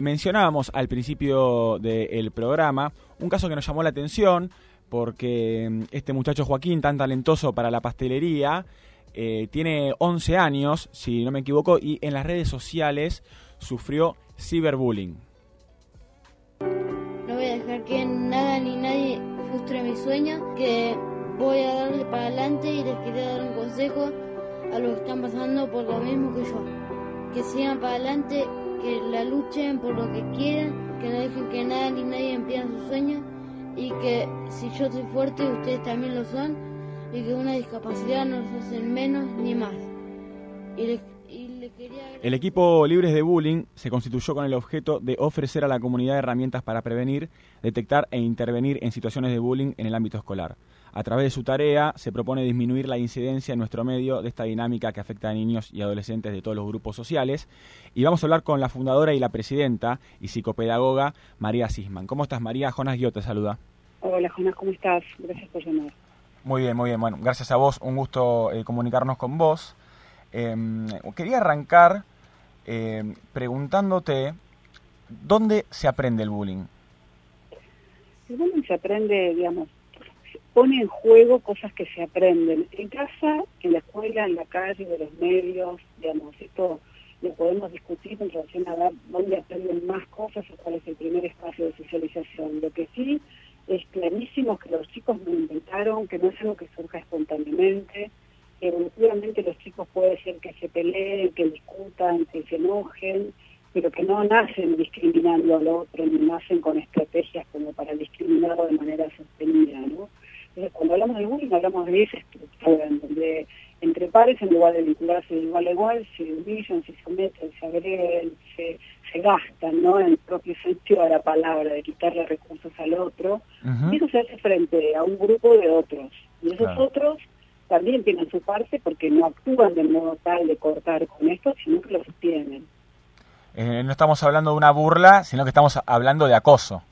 mencionábamos al principio del programa un caso que nos llamó la atención porque mm, este muchacho Joaquín, tan talentoso para la pastelería, eh, tiene 11 años, si no me equivoco, y en las redes sociales sufrió ciberbullying. No voy a dejar que nada ni nadie frustre mi sueño, que voy a darle para adelante y les quería dar un consejo a los que están pasando por lo mismo que yo. Que sigan para adelante, que la luchen por lo que quieran, que no dejen que nada ni nadie impida sus sueños y que si yo soy fuerte ustedes también lo son y que una discapacidad no los hace menos ni más. El equipo Libres de Bullying se constituyó con el objeto de ofrecer a la comunidad herramientas para prevenir, detectar e intervenir en situaciones de bullying en el ámbito escolar. A través de su tarea se propone disminuir la incidencia en nuestro medio de esta dinámica que afecta a niños y adolescentes de todos los grupos sociales. Y vamos a hablar con la fundadora y la presidenta y psicopedagoga María Sisman. ¿Cómo estás María? Jonas Guiot te saluda. Hola Jonas, ¿cómo estás? Gracias por llamar. Muy bien, muy bien. Bueno, gracias a vos. Un gusto eh, comunicarnos con vos. Em, quería arrancar em, preguntándote, ¿dónde se aprende el bullying? El bullying se aprende, digamos, pone en juego cosas que se aprenden en casa, en la escuela, en la calle, de los medios, digamos, esto lo podemos discutir en relación a dónde aprenden más cosas o cuál es el primer espacio de socialización. Lo que sí es clarísimo que los chicos no inventaron, que no es algo que surja espontáneamente, evolutivamente los chicos puede ser que se peleen, que discutan, que se enojen, pero que no nacen discriminando al otro, ni nacen con estrategias como para discriminarlo de manera sostenida, ¿no? Entonces, cuando hablamos de bullying, hablamos de esa estructura, en donde entre pares, en lugar de vincularse de igual a igual, se humillan, se someten, se agreden, se, se gastan, ¿no? En el propio sentido de la palabra, de quitarle recursos al otro. Y eso se hace frente a un grupo de otros. Y esos otros también tienen su parte porque no actúan de modo tal de cortar con esto, sino que lo sostienen. Eh, no estamos hablando de una burla, sino que estamos hablando de acoso.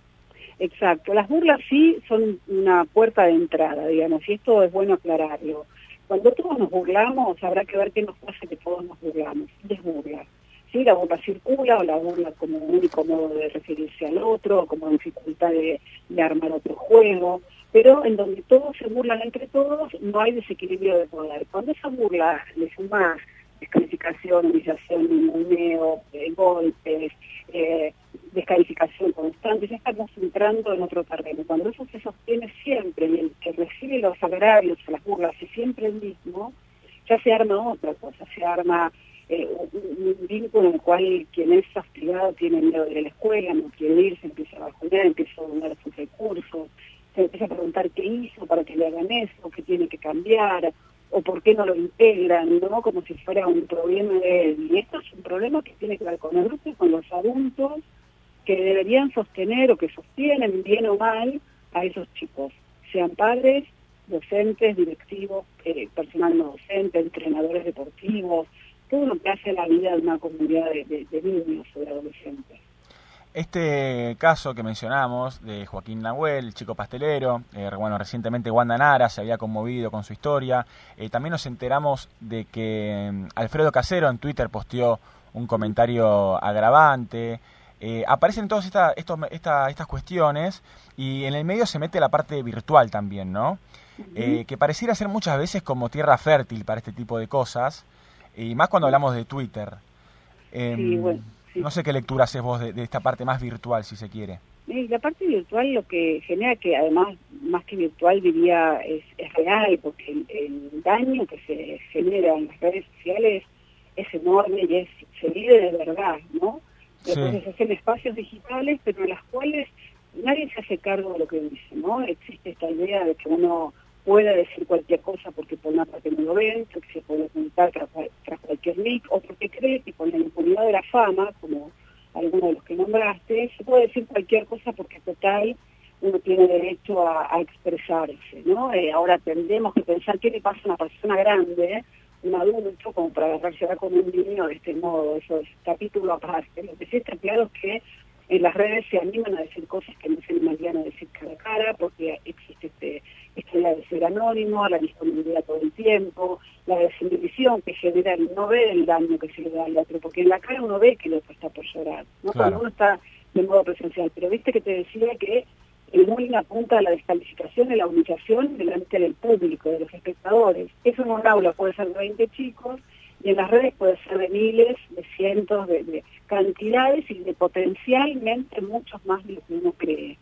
Exacto, las burlas sí son una puerta de entrada, digamos, y esto es bueno aclararlo. Cuando todos nos burlamos, habrá que ver qué nos pasa que todos nos burlamos, es burla. Sí, la burla circula o la burla como único modo de referirse al otro, como dificultad de armar otro juego pero en donde todos se burlan entre todos, no hay desequilibrio de poder. Cuando esa burla le suma descalificación, humillación, ninguneo, eh, golpes, eh, descalificación constante, ya estamos entrando en otro terreno. Cuando eso se sostiene siempre y el que recibe los agravios las burlas es siempre el mismo, ya se arma otra cosa, se arma eh, un, vínculo en el cual quien es castigado tiene miedo de ir a la escuela, no quiere ir, se empieza a bajonear, empieza a donar sus recursos, se empieza a preguntar qué hizo para que le hagan eso, qué tiene que cambiar, o por qué no lo integran, ¿no? Como si fuera un problema de él. Y esto es un problema que tiene que ver con el grupo, con los adultos, que deberían sostener o que sostienen bien o mal a esos chicos, sean padres, docentes, directivos, eh, personal no docente, entrenadores deportivos, todo lo que hace la vida de una comunidad de niños o de adolescentes. Este caso que mencionamos de Joaquín Nahuel, el chico pastelero, eh, bueno, recientemente Wanda Nara se había conmovido con su historia. Eh, también nos enteramos de que mm, Alfredo Casero en Twitter posteó un comentario agravante. Eh, aparecen todas esta, estas cuestiones y en el medio se mete la parte virtual también, ¿no? que pareciera ser muchas veces como tierra fértil para este tipo de cosas, y más cuando hablamos de Twitter. sí, em, bueno no sé qué lectura haces vos de, esta parte más virtual, si se quiere. La parte virtual lo que genera que además, más que virtual diría, es, real, porque el, daño que se genera en las redes sociales es enorme y es, se vive de verdad, ¿no? Entonces se hacen espacios digitales, pero en las cuales nadie se hace cargo de lo que dice, ¿no? Existe esta idea de que uno puede decir cualquier cosa porque por una parte no lo ven, porque se puede ocultar tras, cualquier link, o porque cree que con la impunidad de la fama, como alguno de los que nombraste, se puede decir cualquier cosa porque total uno tiene derecho a, expresarse, ¿no? Eh, ahora tendemos que pensar qué le pasa a una persona grande, un adulto, como para agarrarse con un niño de este modo, eso es capítulo aparte. Lo que sí está claro es que en las redes se animan a decir cosas que no se animarían a decir cara a cara, porque existe este esta idea de ser anónimo, la disponibilidad todo el tiempo, la desinhibición que genera el no ver el daño que se le da al otro, porque en la cara uno ve que el otro está por llorar, ¿no? Cuando uno está de modo presencial. Pero viste que te decía que el bullying apunta a la descalificación y la humillación delante del público, de los espectadores. Eso en un aula puede ser de 20 chicos y en las redes puede ser de miles, de cientos, de, cantidades y de potencialmente muchos más de lo que uno cree.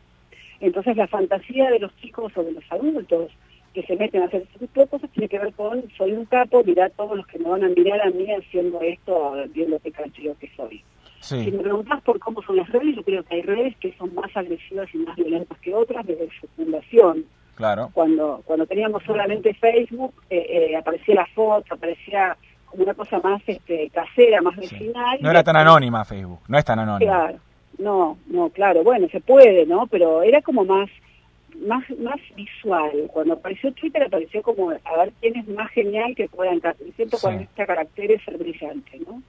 Entonces la fantasía de los chicos o de los adultos que se meten a hacer ese tipo de cosas tiene que ver con soy un capo, mirá todos los que me van a mirar a mí haciendo esto, viendo qué canchillo que soy. Si me preguntas por cómo son las redes, yo creo que hay redes que son más agresivas y más violentas que otras desde su fundación. Claro. Cuando, cuando teníamos solamente Facebook, eh, eh, aparecía la foto, aparecía una cosa más este, casera, más vecinal. No era tan anónima Facebook, no es tan anónima. Claro, no, no, claro, bueno, se puede, ¿no? Pero era como más más más visual. Cuando apareció Twitter apareció como a ver quién es más genial que pueda entrar. Siento con este carácter es ser brillante, ¿no?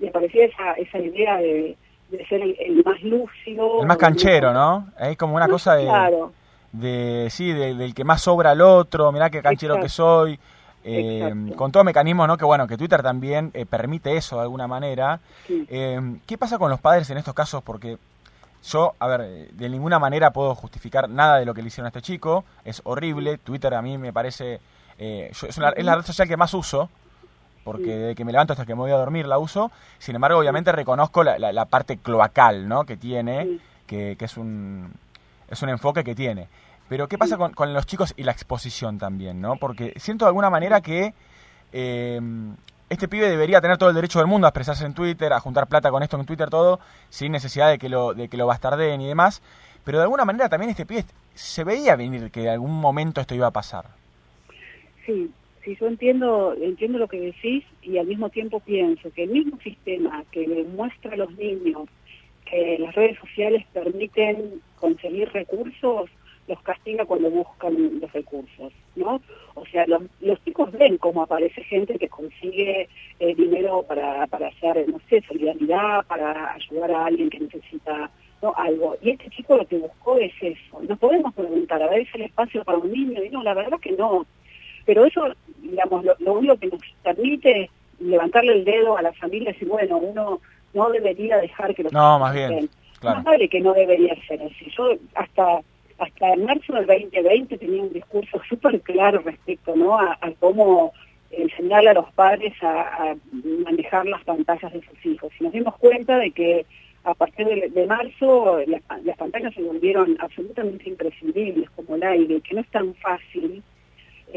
Y aparecía esa, esa idea de, ser el, más lúcido. El más canchero, ¿no? Es como una cosa de... Claro. De, sí, del que más sobra al otro, mirá qué canchero que soy. Eh, con todo mecanismo, ¿no? Que bueno, que Twitter también eh, permite eso de alguna manera. Eh, ¿Qué pasa con los padres en estos casos? Porque yo, a ver, de ninguna manera puedo justificar nada de lo que le hicieron a este chico. Es horrible. Twitter a mí me parece... es, es la red social que más uso porque desde que me levanto hasta que me voy a dormir la uso. Sin embargo, obviamente reconozco la, la, parte cloacal ¿no? que tiene, que, es, un, es un enfoque que tiene. Pero ¿qué pasa con, con, los chicos y la exposición también? ¿no? Porque siento de alguna manera que eh, este pibe debería tener todo el derecho del mundo a expresarse en Twitter, a juntar plata con esto en Twitter, todo, sin necesidad de que lo, de que lo bastardeen y demás. Pero de alguna manera también este pibe se veía venir que en algún momento esto iba a pasar. Sí, si yo entiendo, entiendo lo que decís y al mismo tiempo pienso que el mismo sistema que le muestra a los niños que las redes sociales permiten conseguir recursos, los castiga cuando buscan los recursos, ¿no? O sea, los, chicos ven cómo aparece gente que consigue eh, dinero para, para hacer, no sé, solidaridad, para ayudar a alguien que necesita ¿no? algo. Y este chico lo que buscó es eso. Nos podemos preguntar, a ver, ¿es el espacio para un niño? Y no, la verdad que no. Pero eso, digamos, lo, único que nos permite es levantarle el dedo a la familia y decir, bueno, uno no debería dejar que los No, más bien, claro. Más vale que no debería ser así. Yo hasta hasta marzo del 2020 tenía un discurso súper claro respecto ¿no? a, cómo enseñarle a los padres a, manejar las pantallas de sus hijos. Y nos dimos cuenta de que a partir de, marzo las, las, pantallas se volvieron absolutamente imprescindibles como el aire, que no es tan fácil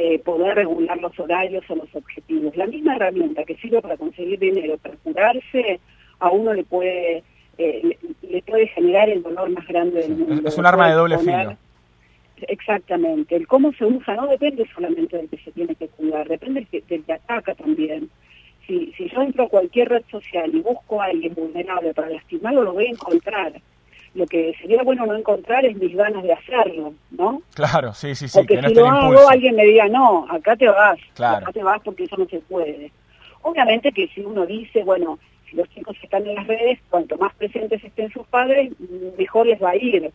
eh, poder regular los horarios o los objetivos. La misma herramienta que sirve para conseguir dinero, para curarse, a uno le puede, eh, le, puede generar el dolor más grande del mundo. Es un arma de doble filo. Exactamente. El cómo se usa no depende solamente del que se tiene que cuidar, depende del que, del que ataca también. Si, si yo entro a cualquier red social y busco a alguien vulnerable para lastimarlo, lo voy a encontrar lo que sería bueno no encontrar es mis ganas de hacerlo, ¿no? Claro, sí, sí, sí. Porque si lo hago, alguien me diga, no, acá te vas, acá te vas porque eso no se puede. Obviamente que si uno dice, bueno, si los chicos están en las redes, cuanto más presentes estén sus padres, mejor les va a ir.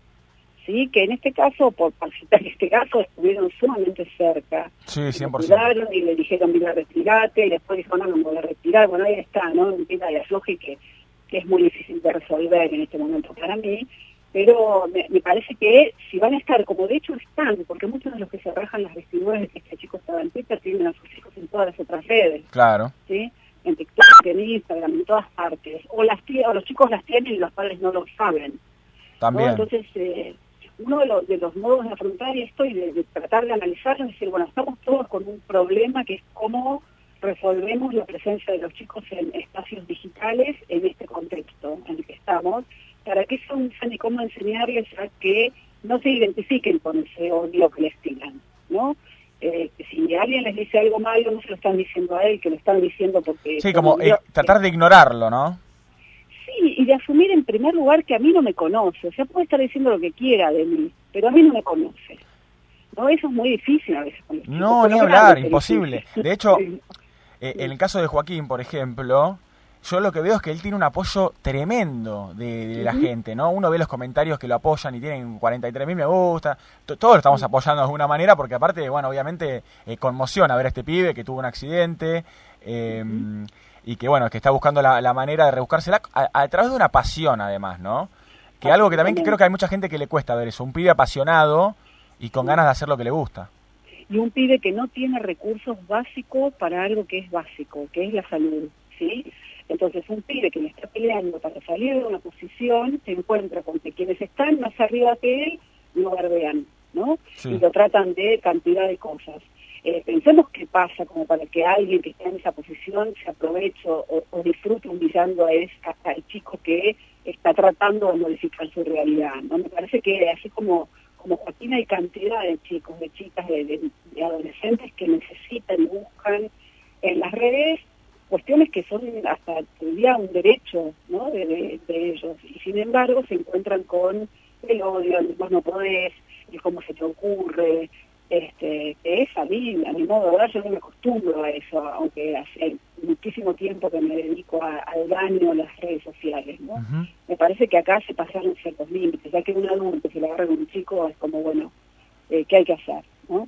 ¿Sí? Que en este caso, por, citar este caso, estuvieron sumamente cerca. Sí, 100%. y le dijeron, mira, retirate, y después dijo, no, no me voy a retirar. Bueno, ahí está, ¿no? Empieza de afloje que que es muy difícil de resolver en este momento para mí, pero me, parece que si van a estar, como de hecho están, porque muchos de los que se rajan las vestiduras de que este chico estaba en Twitter tienen a sus hijos en todas las otras redes. Claro. ¿sí? En TikTok, en Instagram, en todas partes. O, las o los chicos las tienen y los padres no lo saben. También. Entonces, eh, uno de los, de los modos de afrontar esto y de, de tratar de analizarlo es decir, bueno, estamos todos con un problema que es cómo resolvemos la presencia de los chicos en espacios digitales para que eso usen y cómo enseñarles a que no se identifiquen con ese odio que les tiran, ¿no? Eh, si alguien les dice algo malo, no se lo están diciendo a él, que lo están diciendo porque... Sí, como eh, tratar de ignorarlo, ¿no? Sí, y de asumir en primer lugar que a mí no me conoce. O sea, puede estar diciendo lo que quiera de mí, pero a mí no me conoce. ¿No? Eso es muy difícil a veces. no, ni hablar, imposible. De hecho, Eh, en el caso de Joaquín, por ejemplo, yo lo que veo es que él tiene un apoyo tremendo de, la gente, ¿no? Uno ve los comentarios que lo apoyan y tienen 43 mil me gusta, todos lo estamos apoyando de alguna manera porque aparte, bueno, obviamente eh, conmociona ver a este pibe que tuvo un accidente em, y que, bueno, que está buscando la, manera de rebuscársela a, a, través de una pasión además, ¿no? Que algo que también creo que hay mucha gente que le cuesta ver eso, un pibe apasionado y con ganas de hacer lo que le gusta y un pibe que no tiene recursos básicos para algo que es básico, que es la salud, ¿sí? Entonces, un pibe que le está peleando para salir de una posición se encuentra con que quienes están más arriba que él lo bardean, ¿no? Y lo tratan de cantidad de cosas. Eh, pensemos qué pasa como para que alguien que está en esa posición se aproveche o, disfrute humillando a ese, al chico que está tratando de modificar su realidad, ¿no? Me parece que así como como Joaquín hay cantidad de chicos, de chicas, de, adolescentes que necesitan y buscan en las redes cuestiones que son hasta día un derecho ¿no? de, ellos y sin embargo se encuentran con el odio, el vos no podés, el cómo se te ocurre, este, que es a mí, a mi modo de ver, yo no me acostumbro a eso, aunque hace muchísimo tiempo que me dedico al daño en las redes sociales, ¿no? Me parece que acá se pasaron ciertos límites, ya que un adulto se le agarra con un chico es como, bueno, eh, ¿qué hay que hacer, no?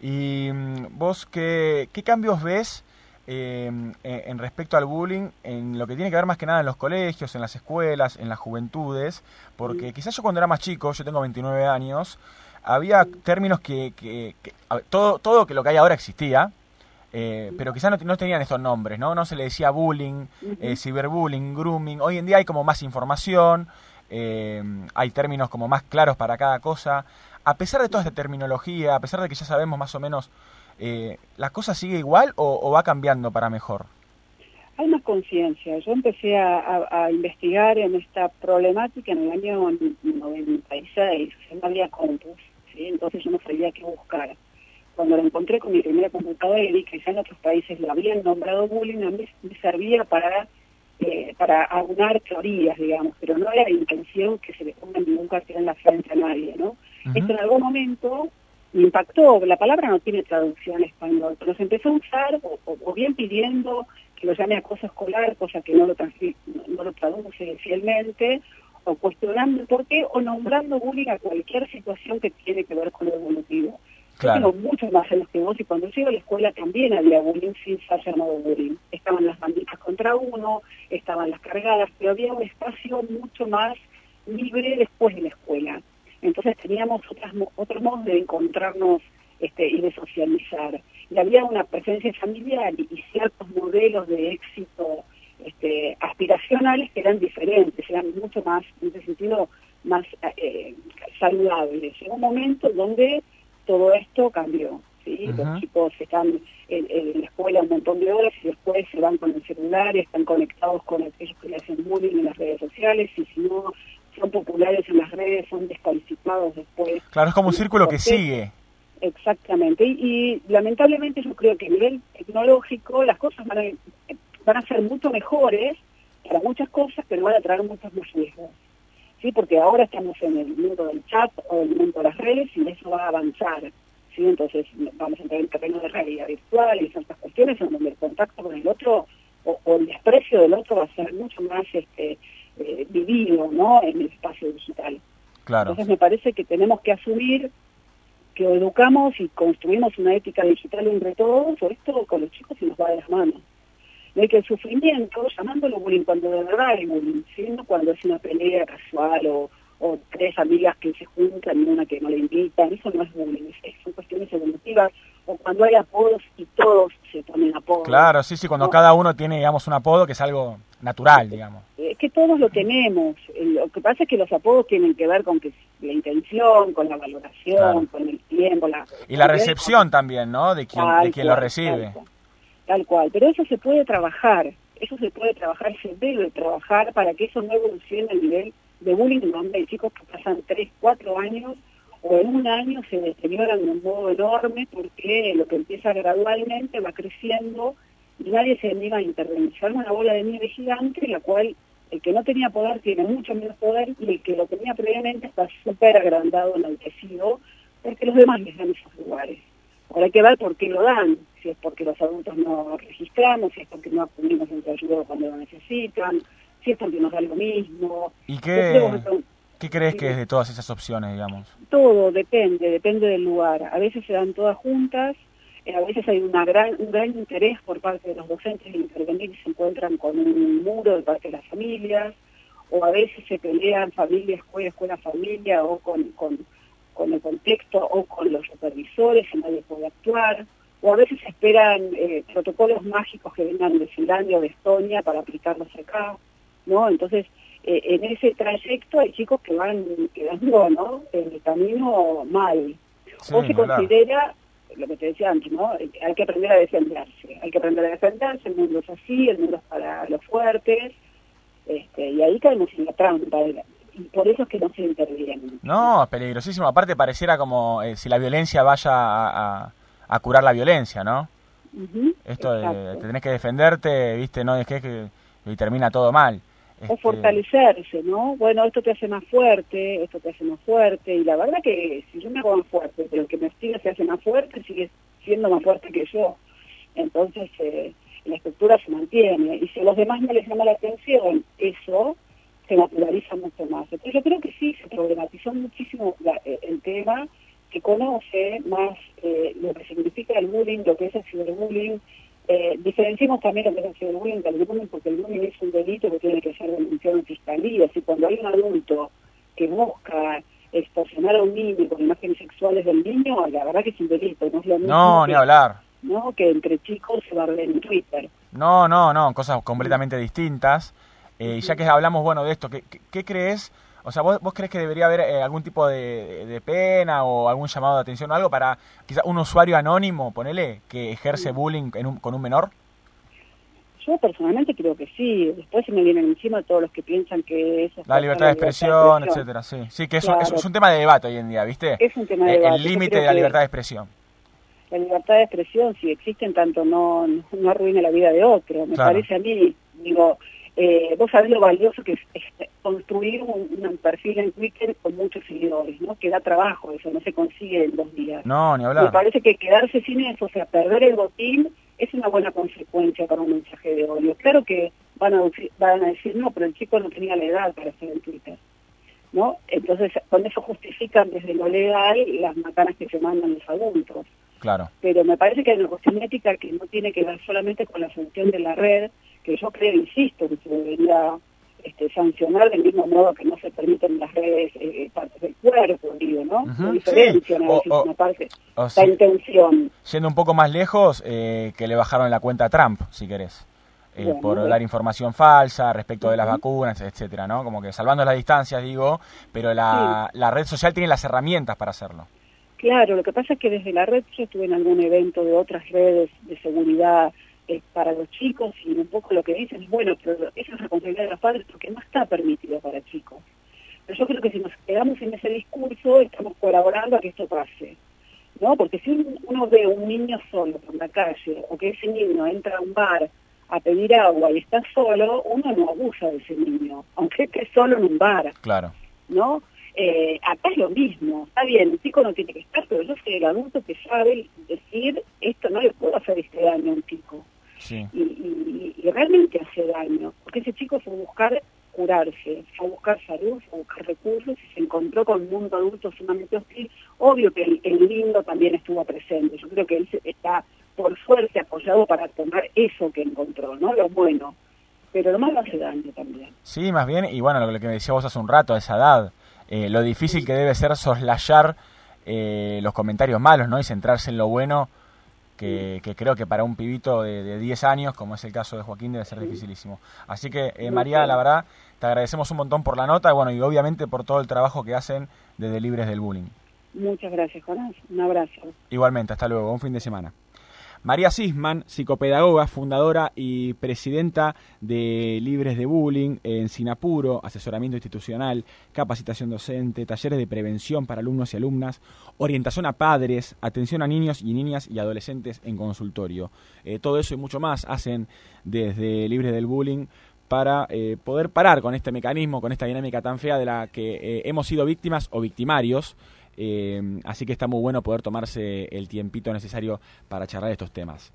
¿Y mm, vos qué, qué cambios ves em, e, en respecto al bullying, en lo que tiene que ver más que nada en los colegios, en las escuelas, en las juventudes? Porque quizás yo cuando era más chico, yo tengo 29 años, había términos que, que, todo, todo que lo que hay ahora existía, eh, pero quizás no, no, tenían estos nombres, ¿no? No se le decía bullying, eh, ciberbullying, grooming. Hoy en día hay como más información, eh, hay términos como más claros para cada cosa. A pesar de toda esta terminología, a pesar de que ya sabemos más o menos, ¿la cosa sigue igual o va cambiando para mejor? hay más conciencia. Yo empecé a, investigar en esta problemática en el año 96, no había compus, ¿sí? entonces yo no sabía qué buscar. Cuando lo encontré con mi primera computadora y vi que ya en otros países lo habían nombrado bullying, a mí me servía para eh, para aunar teorías, digamos, pero no era la intención que se le ponga ningún cartel en la frente a nadie, ¿no? Esto en algún momento me impactó, la palabra no tiene traducción en español, pero se empezó a usar o bien pidiendo que lo llame acoso escolar, cosa que no lo, no, lo traduce fielmente, o cuestionando por qué, o nombrando bullying a cualquier situación que tiene que ver con lo evolutivo. Claro. Yo tengo muchos más años que vos y cuando llego a la escuela también había bullying sin ser llamado bullying. Estaban las banditas contra uno, estaban las cargadas, pero había un espacio mucho más libre después de la escuela. Entonces teníamos otras, otros modos de encontrarnos este, y de socializar. Y había una presencia familiar y, ciertos modelos de éxito este, aspiracionales que eran diferentes, eran mucho más, en ese sentido, más eh, saludables. Llegó un momento donde todo esto cambió. ¿sí? Los chicos están en, la escuela un montón de horas y después se van con el celular, están conectados con aquellos que le hacen bullying en las redes sociales y si no son populares en las redes son descalificados después. Claro, es como un círculo que sigue. Exactamente. Y, lamentablemente yo creo que a nivel tecnológico las cosas van a, van a ser mucho mejores para muchas cosas, pero van a traer muchos más riesgos. ¿Sí? Porque ahora estamos en el mundo del chat o el mundo de las redes y eso va a avanzar. ¿sí? Entonces vamos a entrar en el terreno de realidad virtual y ciertas cuestiones en donde el contacto con el otro o, el desprecio del otro va a ser mucho más este, eh, vivido ¿no? en el espacio digital. Claro. Entonces me parece que tenemos que asumir que educamos y construimos una ética digital entre todos, o esto con los chicos se nos va de las manos. No hay que el sufrimiento, llamándolo bullying cuando de verdad hay bullying, sino cuando es una pelea casual o, o tres amigas que se juntan y una que no le invitan, eso no es bullying, son cuestiones evolutivas, o cuando hay apodos y todos se ponen apodos. Claro, sí, sí, cuando cada uno tiene, digamos, un apodo que es algo natural, digamos. Es que todos lo tenemos, lo que pasa es que los apodos tienen que ver con que la intención, con la valoración, con el tiempo. La, y la recepción también, ¿no? De quien, de quien lo recibe. Tal cual. pero eso se puede trabajar, eso se puede trabajar, se debe trabajar para que eso no evolucione a nivel de bullying, donde hay chicos que pasan 3, 4 años o en un año se deterioran de un modo enorme porque lo que empieza gradualmente va creciendo y nadie se anima a intervenir. Se una bola de nieve gigante, la cual el que no tenía poder tiene mucho menos poder y el que lo tenía previamente está súper agrandado, enaltecido, porque los demás les dan esos lugares. Ahora hay que ver por qué lo dan, si es porque los adultos no registramos, si es porque no acudimos en su ayuda cuando lo necesitan, si es porque nos da lo mismo. ¿Y qué, ¿qué crees que es de todas esas opciones, digamos? Todo depende, depende del lugar. A veces se dan todas juntas, eh, a veces hay una gran, un gran interés por parte de los docentes de intervenir y se encuentran con un muro de parte de las familias, o a veces se pelean familia, escuela, escuela, familia, o con, con, con el contexto, o con los supervisores, y nadie puede actuar, o a veces esperan eh, protocolos mágicos que vengan de Finlandia o de Estonia para aplicarlos acá, ¿no? Entonces, eh, en ese trayecto hay chicos que van quedando, ¿no?, en el camino mal. o se considera lo que te decía antes, ¿no? Hay que aprender a defenderse, hay que aprender a defenderse, el mundo es así, el mundo es para los fuertes, este, y ahí caemos en la trampa, y por eso es que no se interviene. No, es peligrosísimo, aparte pareciera como eh, si la violencia vaya a, a, curar la violencia, ¿no? Esto de, te tenés que defenderte, viste, no es que y termina todo mal. O este, fortalecerse, ¿no? Bueno, esto te hace más fuerte, esto te hace más fuerte, y la verdad que si yo me hago más fuerte, pero el que me estira se hace más fuerte, sigue siendo más fuerte que yo. Entonces, eh, la estructura se mantiene, y si a los demás no les llama la atención, eso se naturaliza mucho más. Entonces yo creo que sí, se problematizó muchísimo eh, el tema, que conoce más eh, lo que significa el bullying, lo que es el ciberbullying, eh, diferenciemos también lo que es el bullying del bullying, porque el bullying es un delito que tiene que ser denunciado en fiscalía. Si cuando hay un adulto que busca extorsionar a un niño con imágenes sexuales del niño, la verdad que es un delito, no es lo mismo. No, ni hablar. ¿no? Que entre chicos se va a ver en Twitter. No, no, no, cosas completamente distintas. Eh, y ya que hablamos, bueno, de esto, ¿qué, qué crees o sea, ¿vos, vos crees que debería haber eh, algún tipo de, pena o algún llamado de atención o algo para quizá un usuario anónimo, ponele, que ejerce bullying con un menor? Yo personalmente creo que sí. Después se me vienen encima todos los que piensan que eso... La libertad de expresión, etcétera, sí. Sí, que eso, es un tema de debate hoy en día, ¿viste? Es un tema de debate. El límite de la libertad de expresión. La libertad de expresión, si existen tanto, no, no arruina la vida de otro. Me parece a mí, digo, eh, vos sabés lo valioso que es, construir un, perfil en Twitter con muchos seguidores, ¿no? Que da trabajo, eso no se consigue en dos días. No, ni hablar. Me parece que quedarse sin eso, o sea, perder el botín, es una buena consecuencia para un mensaje de odio. Claro que van a, van a decir, no, pero el chico no tenía la edad para hacer en Twitter. ¿No? Entonces, con eso justifican desde lo legal las macanas que se mandan los adultos. Claro. Pero me parece que hay una cuestión ética que no tiene que ver solamente con la función de la red, que yo creo, insisto, que se debería este, sancionar del mismo modo que no se permiten las redes eh, partes del cuerpo, digo, ¿no? diferencia, una parte, la intención. Siendo un poco más lejos, eh, que le bajaron la cuenta a Trump, si querés. Eh, por dar información falsa respecto de las vacunas, etcétera, ¿no? Como que salvando las distancias, digo, pero la, la red social tiene las herramientas para hacerlo. Claro, lo que pasa es que desde la red yo estuve en algún evento de otras redes de seguridad para los chicos y un poco lo que dicen bueno, pero eso es responsabilidad de los padres porque no está permitido para chicos. Pero yo creo que si nos quedamos en ese discurso estamos colaborando a que esto pase. ¿no? Porque si uno ve un niño solo por la calle o que ese niño entra a un bar a pedir agua y está solo, uno no abusa de ese niño, aunque esté solo en un bar. Claro. ¿No? Eh, acá es lo mismo, está bien, el chico no tiene que estar, pero yo soy el adulto que sabe decir, esto no le puedo hacer este daño a un chico. Y, realmente hace daño, porque ese chico fue a buscar curarse, fue a buscar salud, fue a buscar recursos y se encontró con un mundo adulto sumamente hostil. Obvio que el, lindo también estuvo presente, yo creo que él está por suerte apoyado para tomar eso que encontró, ¿no? Lo bueno. Pero lo malo hace daño también. Sí, más bien, y bueno, lo que me decía vos hace un rato, a esa edad, eh, lo difícil que debe ser soslayar eh, los comentarios malos, ¿no? Y centrarse en lo bueno que, creo que para un pibito de, 10 años, como es el caso de Joaquín, debe ser dificilísimo. Así que, eh, María, la verdad, te agradecemos un montón por la nota bueno, y obviamente por todo el trabajo que hacen desde Libres del Bullying. Muchas gracias, Jonás. Un abrazo. Igualmente, hasta luego. Un fin de semana. María Sisman, psicopedagoga, fundadora y presidenta de Libres de Bullying en Sinapuro, asesoramiento institucional, capacitación docente, talleres de prevención para alumnos y alumnas, orientación a padres, atención a niños y niñas y adolescentes en consultorio. Eh, todo eso y mucho más hacen desde Libres del Bullying para eh, poder parar con este mecanismo, con esta dinámica tan fea de la que eh, hemos sido víctimas o victimarios así que está muy bueno poder tomarse el tiempito necesario para charlar estos temas.